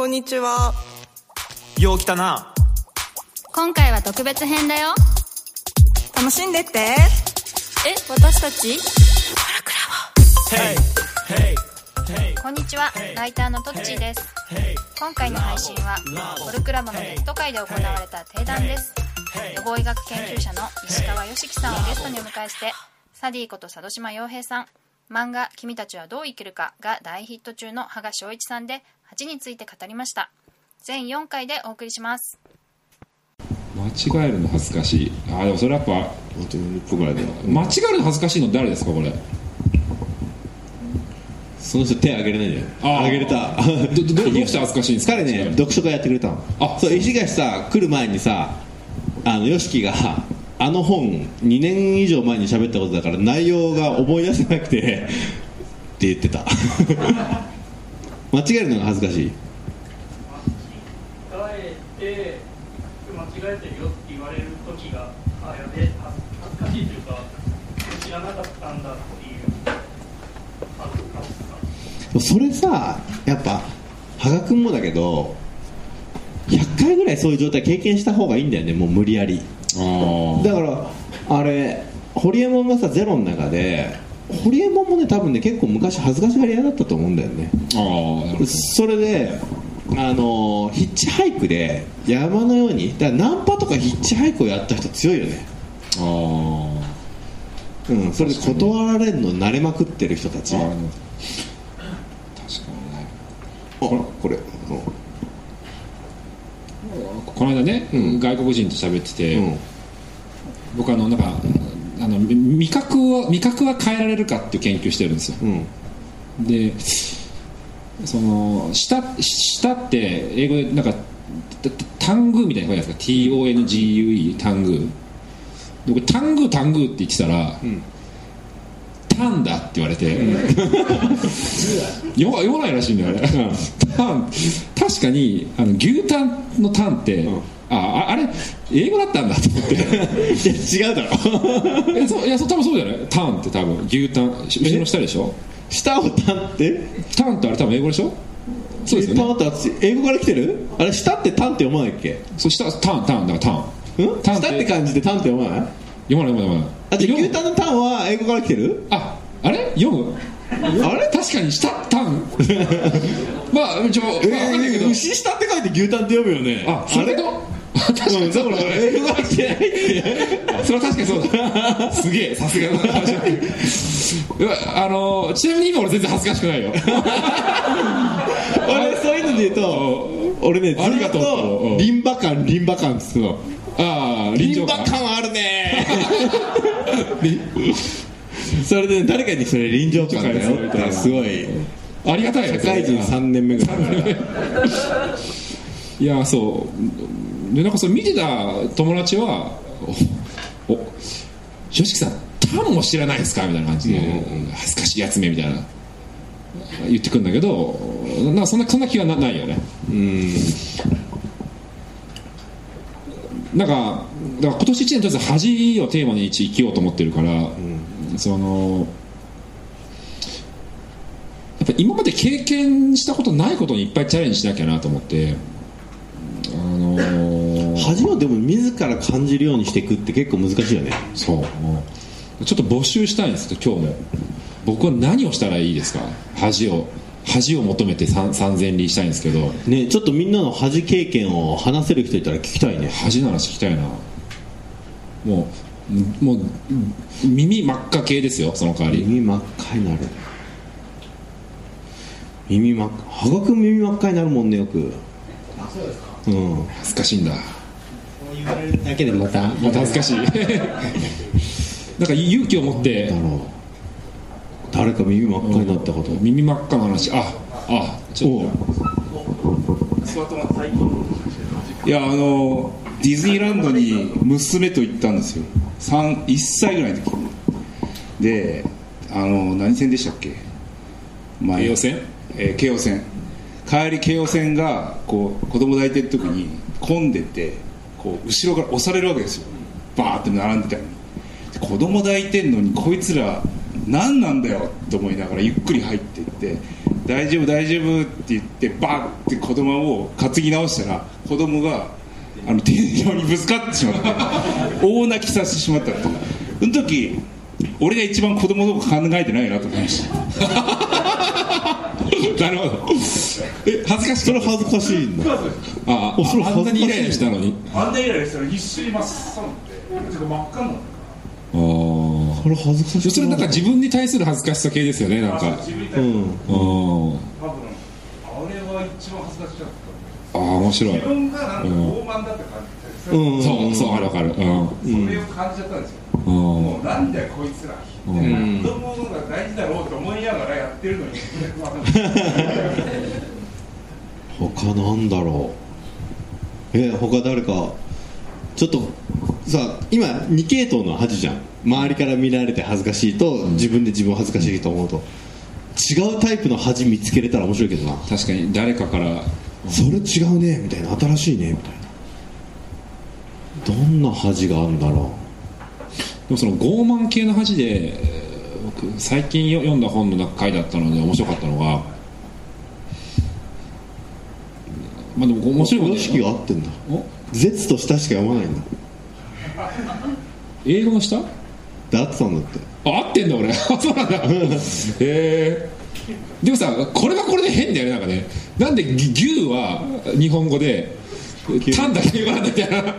こんにちは。よう来たな。今回は特別編だよ。楽しんでって。え私たち？こんにちは。ライターのトッチーです。今回の配信はゴルクラボのネット会で行われた定談です。予防医学研究者の石川良樹さんをゲストにお迎えしてサディこと佐渡島洋平さん。漫画「君たちはどう生きるか」が大ヒット中の羽賀翔一さんで8について語りました。全4回でお送りします。間違えるの恥ずかしい。あでもそれやっぱ本当に1分ぐらいで間違えるの恥ずかしいの誰ですかこれ？その人手挙げれないんだよあー挙げれた。どどどうして恥ずかしいんですか？彼ね読書会やってくれたの。あそう石垣さ来る前にさあの YOSHIKI があの本2年以上前に喋ったことだから内容が思い出せなくてって言ってた 間違えるのが恥ずかしい。間違えて間違えてるよって言われる時があやべ恥恥ずかしいというか知らなかったんだっていう。それさやっぱ羽賀君もだけど100回ぐらいそういう状態経験した方がいいんだよねもう無理やりあだからあれホリエモンがさゼロの中でホリエモンもね多分ね結構昔恥ずかしがり屋だったと思うんだよね。ああそれであのヒッチハイクで山のようにだナンパとかヒッチハイクをやった人強いよね。どあ。うんそれで断られるの慣れまくってる人たち。確かにね。これ。この間ね、うん。外国人と喋ってて、うん。僕あのなんかあの味覚は味覚は変えられるかっていう研究してるんですよ。うん。でその舌舌って英語でなんかタタングーみたいな声じゃないですか。TONGUE タング。ーで僕タングータングーって言ってたら、ん。タンだって言われて、読まないらしいんだよね、タン確かにあの牛タンのタンって、あああれ英語だったんだと思って。いや違うだろ。えそういやそう多分そうじゃないタンって多分。牛タン。後ろの下でしょ？舌をたんって？タンってあれ多分英語でしょ？そうですよね。タンって私英語から来てる？あれ舌ってタンって読まないっけ？そう下タンタンだからタン。うん？タン舌って感じでタンって読まない？読まない読まない。あじゃ牛タンのタンは英語から来てる？ああれ？読む。あれ？確かに下タン。まあちょ、まあ、分かんないけど、牛舌って書いて牛タンって読むよね。あそれと？うんだから英語から来てないってそれは確かにそうだすげえさすが。うわあのちなみに今俺全然恥ずかしくないよ。俺そういうので言うと俺ねずありがとうっとリンバ感リンバ感っつうの。ああリンバ感あるね。それでね誰かにそれ臨場感だよってすごい。ありがたい社会人3年目ぐらい いやそうでなんかそれ見てた友達は「おお吉木さんタンも知らないですか?」みたいな感じで、恥ずかしいやつめみたいな。言ってくるんだけどなそんなそんな気はなないよね。うん。なんかだから今年1年とりあえず恥をテーマに生きようと思ってるから、そのやっぱ今まで経験したことないことにいっぱいチャレンジしなきゃなと思ってでも自ら感じるようにしていくって結構難しいよね。そう。ちょっと募集したいんですけど今日も。僕は何をしたらいいですか？恥を。恥を求めて三三千里したいんですけど。ねちょっとみんなの恥経験を話せる人いたら聞きたいね。恥の話聞きたいな。もうもう耳真っ赤系ですよその代わり。耳真っ赤になる。耳真っ赤。羽賀君耳真っ赤になるもんねよく。うん。恥ずかしいんだだけでまたまた恥ずかしい。なんか勇気を持って。だろう。誰か耳真っ赤になったこと。耳真っ赤な話。ああちょっいやあのディズニーランドに娘と行ったんですよ。3 1歳ぐらいの時。であの何線でしたっけ？前。京王線？えー京王線。帰り京王線がこう子供抱いてる時に混んでてこう後ろから押されるわけですよ。バーって並んでたのに子供抱いてんのにこいつら何なんだよって思いながらゆっくり入っていって大丈夫大丈夫って言ってバーって子供を担ぎ直したら子供があの天井にぶつかってしまって大泣きさせてしまったってその時俺が一番子供のこと考えてないなと思いました。なるほど。え恥ずかしい。それ恥ずかしいんだ。ああそれあんなにイライラしたのに。あんなイライラしたら真っ青になってちょっと真っ赤ああそれ恥ずかしい。それなんか自分に対する恥ずかしさ系ですよねなんか。自分に対してうんうん。多分あれは一番恥ずかしかったああ面白い。自分がなんか傲慢だって感じて、うん。そうそうあるわかる。うん。それを感じちゃったんですよ、うん。もうなんだよこいつら、ん。子供の方が大事だろうと思いながらやってるのに。他なんだろう。え他誰かちょっとさ今2系統の恥じゃん。周りから見られて恥ずかしいと、自分で自分を恥ずかしいと思うと。違うタイプの恥見つけれたら面白いけどな。確かに誰かから。それ違うねみたいな。新しいねみたいな。どんな恥があるんだろでもその傲慢系の恥でえー僕最近よ読んだ本の中回だったので面白かったのがまあでも面白いもんね。う意識が合ってんだ。お？絶と下しか読まないんだ。英語の下で合ってたんだって。あ合ってんだ俺。あ そうなんだ。へえでもさこれはこれで変だよねなんかね。なんでぎ牛は日本語でタンだけ英語なんだみたいな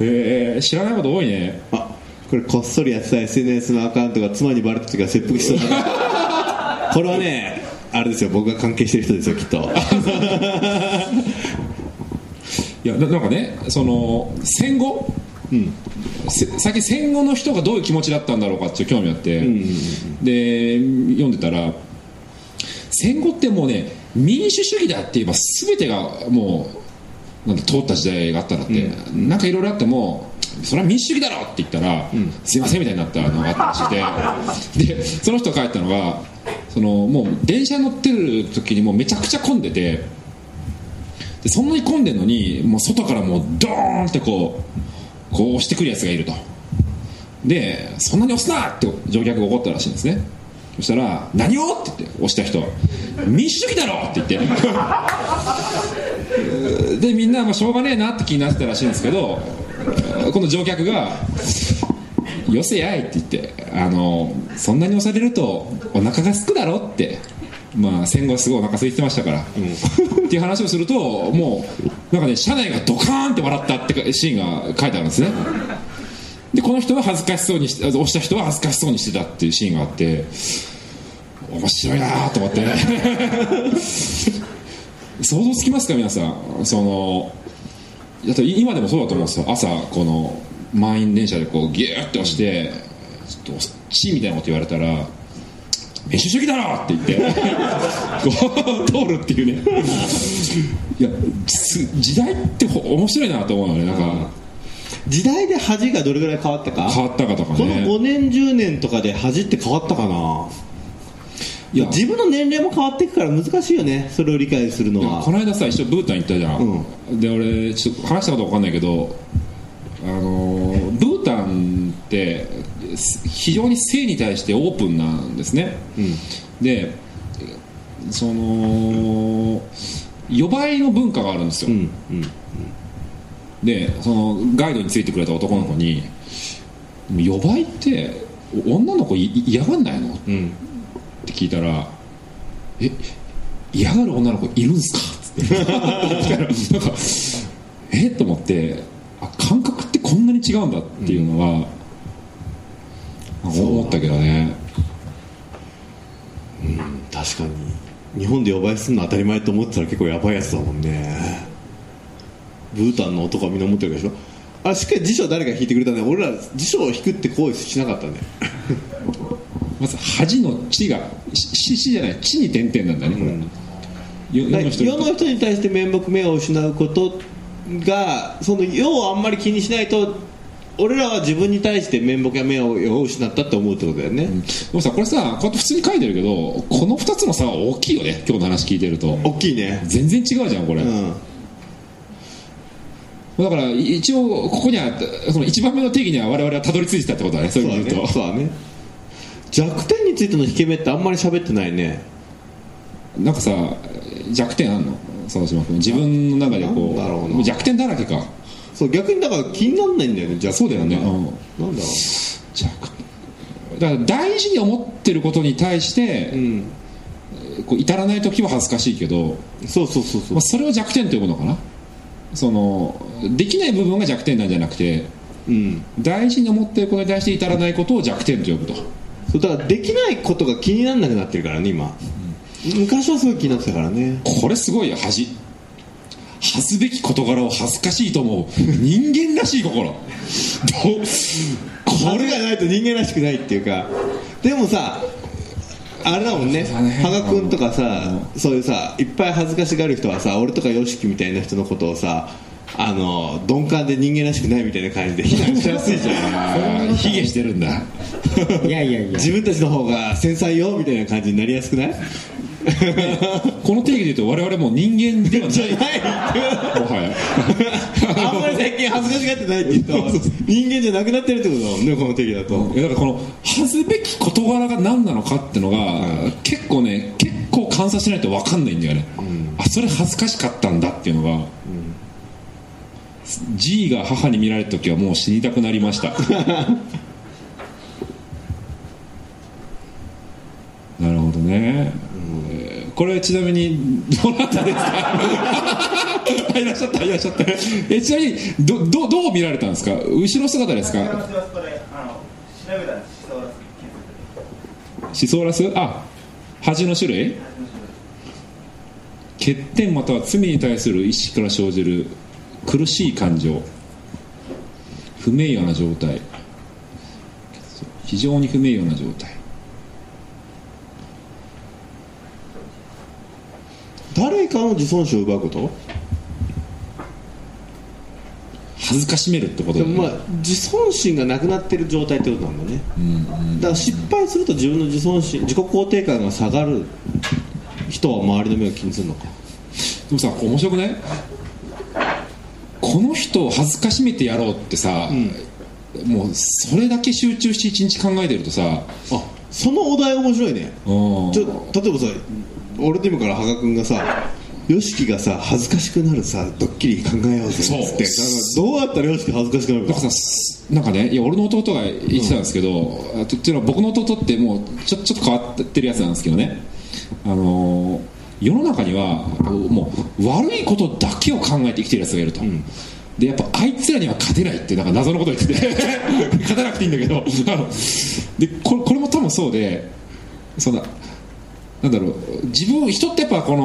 へえ知らないこと多いね。あこれこっそりやってた SNS のアカウントが妻にバレた時は切腹しそうだこれはねあれですよ。僕が関係してる人ですよきっと。いやななんかねその戦後、せ最近戦後の人がどういう気持ちだったんだろうかっていう興味あって、で読んでたら戦後ってもうね民主主義だって言えば全てがもうなんだ通った時代があったんだって、なんかいろいろあってもそれは民主主義だろって言ったら、すいませんみたいになったのがあったらしくて。でその人が書いたのがそのもう電車乗ってる時にもうめちゃくちゃ混んでてでそんなに混んでるのにもう外からもうドーンってこうこう押してくるやつがいると。でそんなに押すなって乗客が怒ったらしいんですねそしたら「何を?」って言って押した人。は「民主主義だろ!」って言って。でみんなまあしょうがねえなって気になってたらしいんですけどこの乗客が「よせやい」って言ってあのそんなに押されるとお腹がすくだろってまあ戦後すごいお腹空いてましたから、っていう話をするともうなんかね車内がドカーンって笑ったってシーンが書いてあるんですねでこの人は恥ずかしそうにして押した人は恥ずかしそうにしてたっていうシーンがあって面白いなと思って。想像つきますか皆さん。そのだって今でもそうだと思うんですよ。朝この満員電車でこうギューって押してちょっと「チー」みたいなこと言われたら「民主主義だろ!」って言って こう通るっていうね。いや時代って面白いなと思うのね。なんか時代で恥がどれぐらい変わったか？変わったかとかこのね5年10年とかで恥って変わったかな？いや。自分の年齢も変わっていくから難しいよねそれを理解するのは。この間さ一緒ブータン行ったじゃん、で俺ちょっと話したこと分かんないけどあのーブータンってす非常に性に対してオープンなんですね、でその予売の文化があるんですよ、うんうんでそのガイドについてくれた男の子に「予売って女の子い嫌がんないの?」っうん。て聞いたら「え嫌がる女の子いるんすか?」っつって。なんかえ？っと思ってあ感覚ってこんなに違うんだっていうのは、思ったけどね。確かに。日本で呼ばれするの当たり前と思ってたら結構やばいやつだもんねブータンの男はみんな思ってるでしょ？あしっかり辞書誰か引いてくれたね。俺ら辞書を引くって行為しなかったね。まず恥の「地」が「し」しじゃない「地」に点々なんだねこれ、よ世の人に世の人に対して面目目を失うことがその世をあんまり気にしないと俺らは自分に対して面目や目を失ったって思うってことだよね、でもさこれさこうやって普通に書いてるけどこの2つの差は大きいよね今日の話聞いてると。大きいね。全然違うじゃんこれ、うんだからい一応ここにはその1番目の定義には我々はたどり着いてたってことだねそういう意味で言うと。そうだね弱点についての引け目ってあんまり喋ってないね。なんかさ弱点あんの？佐島君。自分の中でこう弱点だらけか。そう逆にだから気にならないんだよねじゃそうだよね、うん、なんだろ弱だから大事に思ってることに対してう、うん。こう至らない時は恥ずかしいけど、そうそうそうそう。まあ、それを弱点と呼ぶのかなそのできない部分が弱点なんじゃなくてうん。大事に思ってることに対して至らないことを弱点と呼ぶと。そうだからできないことが気にならなくなってるからね今。昔はすごい気になってたからね。これすごいよ恥。恥すべき事柄を恥ずかしいと思う。人間らしい心。どう？これ。がないと人間らしくないっていうか。でもさあれだもんね。羽賀君とかさそういうさいっぱい恥ずかしがる人はさ俺とか YOSHIKI みたいな人のことをさあの鈍感で人間らしくないみたいな感じで非難しやすいじゃん。卑下してるんだ。いやいやいや。自分たちの方が繊細よみたいな感じになりやすくない？この定義で言うと我々もう人間ではない。もはや。あんまり最近恥ずかしがってないって言うと人間じゃなくなってるってことだもんねこの定義だと。だからこの恥ずべき事柄が何なのかってのが、結構ね結構観察しないと分かんないんだよね、あそれ恥ずかしかったんだっていうのが、G が母に見られた時はもう死にたくなりました。なるほどね、えーこれちなみにどなたですか？あいらっしゃったいらっしゃった。えちなみにどどどう見られたんですか？後ろ姿ですか？シソーラス。あ恥の種類。欠点または罪に対する意識から生じる苦しい感情。不名誉な状態。非常に不名誉な状態誰かの自尊心を奪うこと？恥ずかしめるってことだよね、まあ自尊心がなくなってる状態ってことなんだね、だから失敗すると自分の自尊心自己肯定感が下がる人は周りの目を気にするのか。でもさ面白くない？この人を恥ずかしめてやろうってさ、もうそれだけ集中して一日考えてるとさあそのお題面白いね。うん。ちょ例えばさ俺でもから羽賀君がさ YOSHIKI がさ恥ずかしくなるさドッキリ考えようぜっつって。どうやったら YOSHIKI 恥ずかしくなるかなんか？さすなんかねいや俺の弟が言ってたんですけど、あとっていうのは僕の弟ってもうちょちょっと変わってるやつなんですけどね。あのー世の中にはもう悪いことだけを考えて生きてるやつがいると、でやっぱあいつらには勝てないってなんか謎のこと言ってて。勝たなくていいんだけど。でこれこれも多分そうでそんななんだろう自分人ってやっぱこ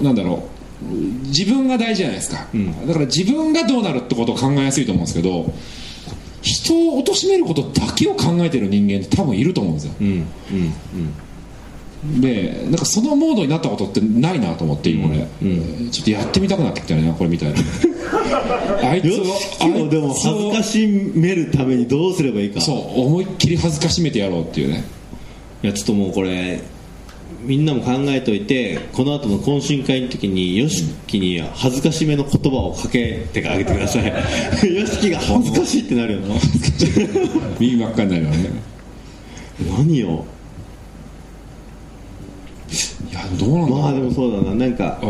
のなんだろう自分が大事じゃないですか、だから自分がどうなるってことを考えやすいと思うんですけど人を貶めることだけを考えてる人間って多分いると思うんですよ。うんうんでなんかそのモードになったことってないなと思って今俺、ちょっとやってみたくなってきたねこれみたいな あいつをよしもでも恥ずかしめるためにどうすればいいか。そう思いっきり恥ずかしめてやろうっていうね。いやちょっともうこれみんなも考えておいてこの後の懇親会の時に YOSHIKI に恥ずかしめの言葉をかけてあげてください。YOSHIKI が恥ずかしいってなるよな。耳真っ赤になるよね。何よ。いやどうなんだろう。まあでもそうだな。なんか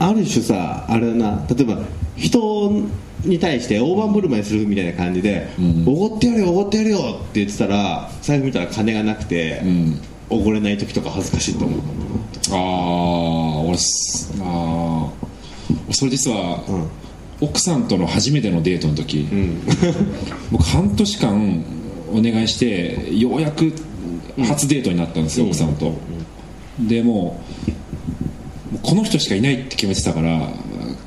ある種さあれだな。例えば人に対して大盤振る舞いするみたいな感じでうん。おご、ってやるよおごってやるよって言ってたら財布見たら金がなくてうん。おご、れない時とか恥ずかしいと思う。ああ俺すあーそれ実は、奥さんとの初めてのデートの時、僕半年間お願いしてようやく初デートになったんですよ、奥さんと、でもうもうこの人しかいないって決めてたから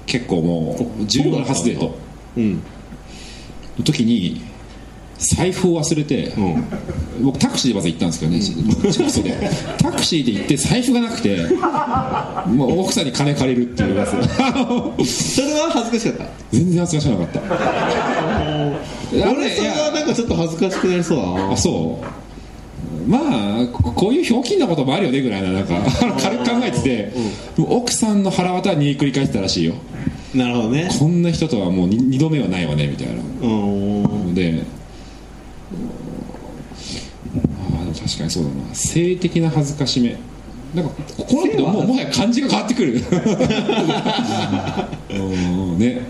結構もう重要な初デートうん。の時に財布を忘れて、僕タクシーでまず行ったんですけどね近くで。タクシーで行って財布がなくてもう奥さんに金借りるっていう。や つそれは恥ずかしかった？全然恥ずかしくなかった。あ俺れそれはなんかちょっと恥ずかしくなりそうだな。あそうまあここういうひょうきんなこともあるよねぐらいななんか軽く考えてて、奥さんの腹渡に繰り返してたらしいよ。なるほどね。こんな人とはもうに二度目はないわねみたいな。うん。でああ確かにそうだな。性的な恥ずかしめ。なんかここの人ももはや感じが変わってくる。うん。ね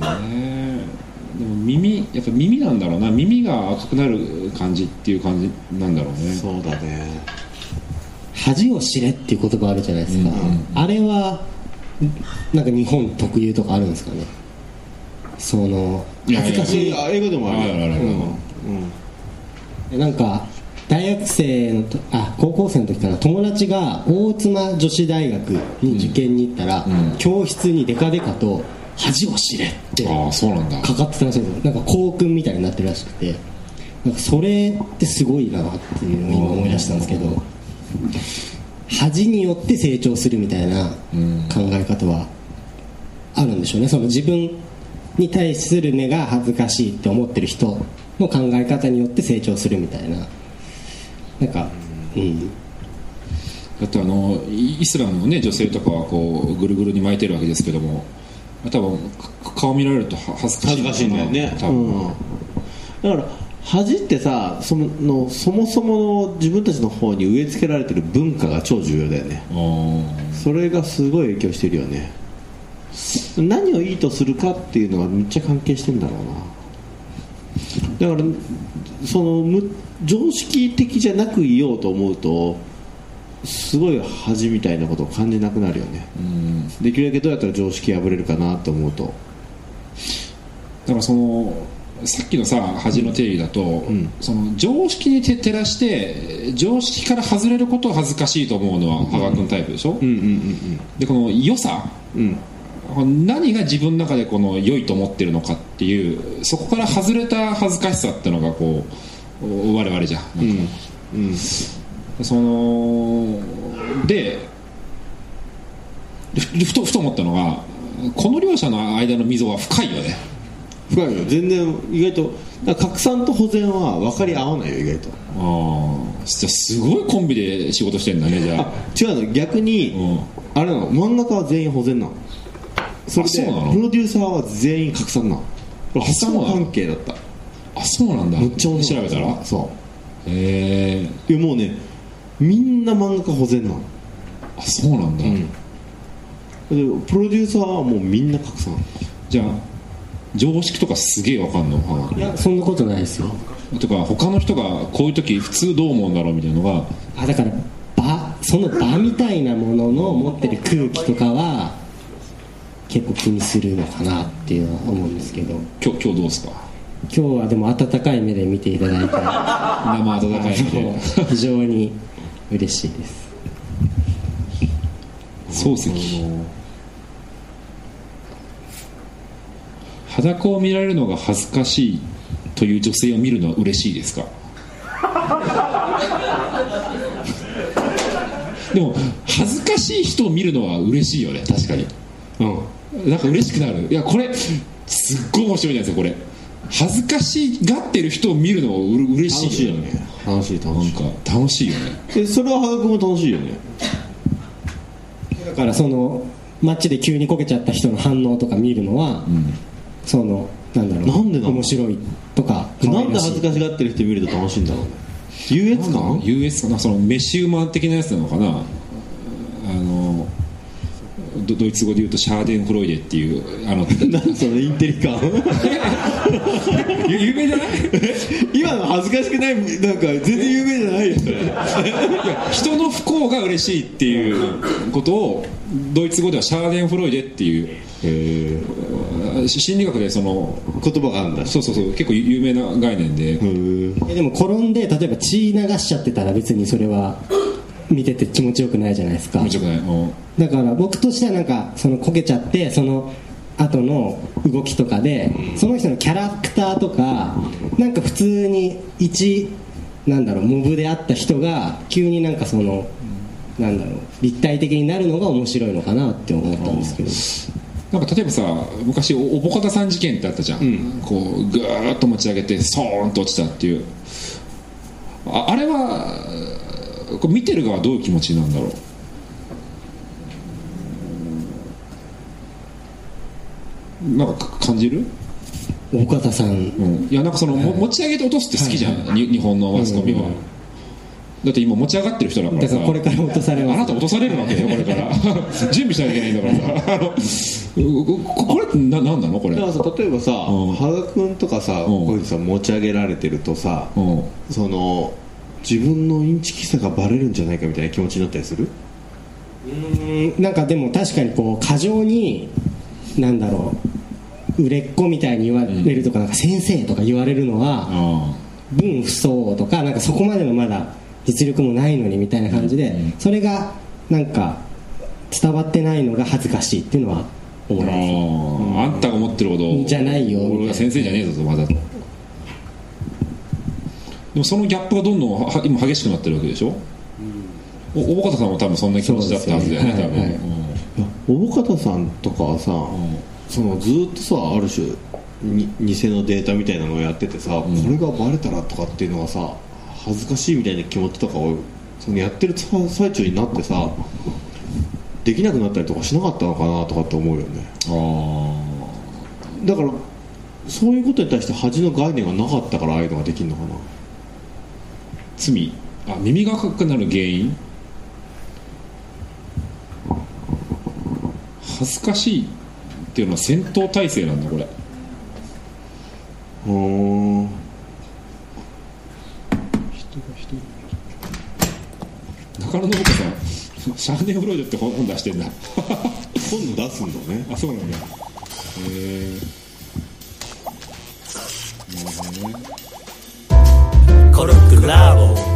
なるほどねでも耳やっぱ耳なんだろうな。耳が赤くなる感じっていう感じなんだろうね。そうだね。恥を知れっていう言葉あるじゃないですか、あれはなんか日本特有とかあるんですかね。その恥ずかしい。あ英語でもあるあるうん。なんか大学生のとあ高校生の時から友達が大妻女子大学に受験に行ったら、教室にデカデカと「恥を知れ」ってああそうなんだ。かかってたらしいんです。よなんか校訓みたいになってるらしくてなんかそれってすごいなっていうのを今思い出したんですけど恥によって成長するみたいな考え方はあるんでしょうね。その自分に対する目が恥ずかしいって思ってる人の考え方によって成長するみたいな。なんかうん。だってあのイイスラムの、ね、女性とかはこうぐるぐるに巻いてるわけですけども多分か顔見られるとは恥ずかしい恥ずかしいんだよね。多分、うん。だから恥ってさそのそもそもの自分たちの方に植え付けられてる文化が超重要だよね。それがすごい影響してるよね。何をいいとするかっていうのはめっちゃ関係してんだろうな。だからそのむ常識的じゃなくいようと思うとすごい恥みたいなことを感じなくなるよね。できるだけどうやったら常識破れるかなと思うと。だからそのさっきのさ恥の定義だと、その常識にて照らして常識から外れることを恥ずかしいと思うのは羽賀君タイプでしょ、うんうんうんでこの良さ。うん。うん何が自分の中でこの良いと思ってるのかっていうそこから外れた恥ずかしさっていうのがこう我々じゃん。なんか。うんそのでふふとふと思ったのがこの両者の間の溝は深いよね。深いよ。全然意外とだから拡散と保全は分かり合わないよ意外と。ああ。じゃあすごいコンビで仕事してんだねじゃあ。違うの。逆に、うん。あれなの。漫画家は全員保全なの。それでプロデューサーは全員拡散なの。これそうなの？破産関係だった。あそうなんだ。むっちゃ面白い。調べたら？そへえ。ういやもうねみんな漫画家保全なの。あそうなんだ、でプロデューサーはもうみんな拡散。じゃあ常識とかすげえわかんの？い。やそんなことないですよ。とか他の人がこういう時普通どう思うんだろうみたいなのが。あだから場その場みたいなものの持ってる空気とかは結構気にするのかなっていうのは思うんですけど。今日今日どうですか？今日はでも温かい目で見ていただいて。生温かいので。非常に嬉しいです。漱石。裸を見られるのが恥ずかしいという女性を見るのは嬉しいですか？でも恥ずかしい人を見るのは嬉しいよね。確かに。うん。なんか嬉しくなる。いやこれすっごい面白いじゃないですかこれ恥ずかしがってる人を見るのはうれ嬉しい楽しいよね。楽しい楽しい。なんか楽しいよね。えそれは羽賀君も楽しいよね。だからその街で急にこけちゃった人の反応とか見るのは、そのなんだろうなんでなの？面白いとかなんで恥ずかかしがってる人見ると楽しいんだろうね。優越感？US かなそのメシウマ的なやつなのかな？ドドイツ語で言うとシャーデンフロイデっていうあの 何そのインテリ感 ゆ有名じゃない？今の恥ずかしくないなんか全然有名じゃないよ。人の不幸が嬉しいっていうことをドイツ語ではシャーデンフロイデっていう心理学でその言葉があるんだ。そうそうそう結構有名な概念で、でも転んで例えば血流しちゃってたら別にそれは見てて気持ちよくないじゃないですか。面白くない。うんだから僕としてはなんかそのこけちゃってその後の動きとかでその人のキャラクターとかなんか普通に一なんだろうモブであった人が急になんかそのなんだろう立体的になるのが面白いのかなって思ったんですけど。なんか例えばさ昔おおぼかたさん事件ってあったじゃん、こうぐーっと持ち上げてストーンと落ちたっていう。ああれはこれ見てる側はどういう気持ちなんだろう？なんかか感じる、大方さん。うん、いやなんかその、も持ち上げて落とすって好きじゃん、に日本のマスコミは、だって今持ち上がってる人だからさ。だからこれから落とされます。あなた落とされるわけよこれから。準備しなきゃいけないんだからさ。ここれってな何なの？これ。だからさ例えばさん。羽賀君とかさん。こういうふうにさ持ち上げられてるとさうん。その自分のインチキさがバレるんじゃないかみたいな気持ちになったりする？うんなんかでも確かにこう過剰になんだろう売れっ子みたいに言われるとか,、なんか先生とか言われるのはあ分不相応とかなんかそこまでのまだ実力もないのにみたいな感じで、それがなんか伝わってないのが恥ずかしいっていうのは思いあます。あんたが思ってるほど。じゃないよ俺が先生じゃねえぞとまだでもそのギャップがどんどんは今激しくなってるわけでしょ、お大方さんも多分そんな気持ちだったはずだよねね。はいはい多分、うん。大方さんとかはさ、そのずーっとさある種に偽のデータみたいなのをやっててさ、これがバレたらとかっていうのがさ恥ずかしいみたいな気持ちとかをそのやってる最最中になってさできなくなったりとかしなかったのかなとかって思うよね。あだからそういうことに対して恥の概念がなかったからああいうのができるのかな。ー罪。あ耳が赤くなる原因？恥ずかしいっていうのは戦闘態勢なんだこれ。うー。ん中野信子さんシャーネフロイドって本出してんだ。今度出すんだね。あそうなんだ。へえコルクラ esclavo.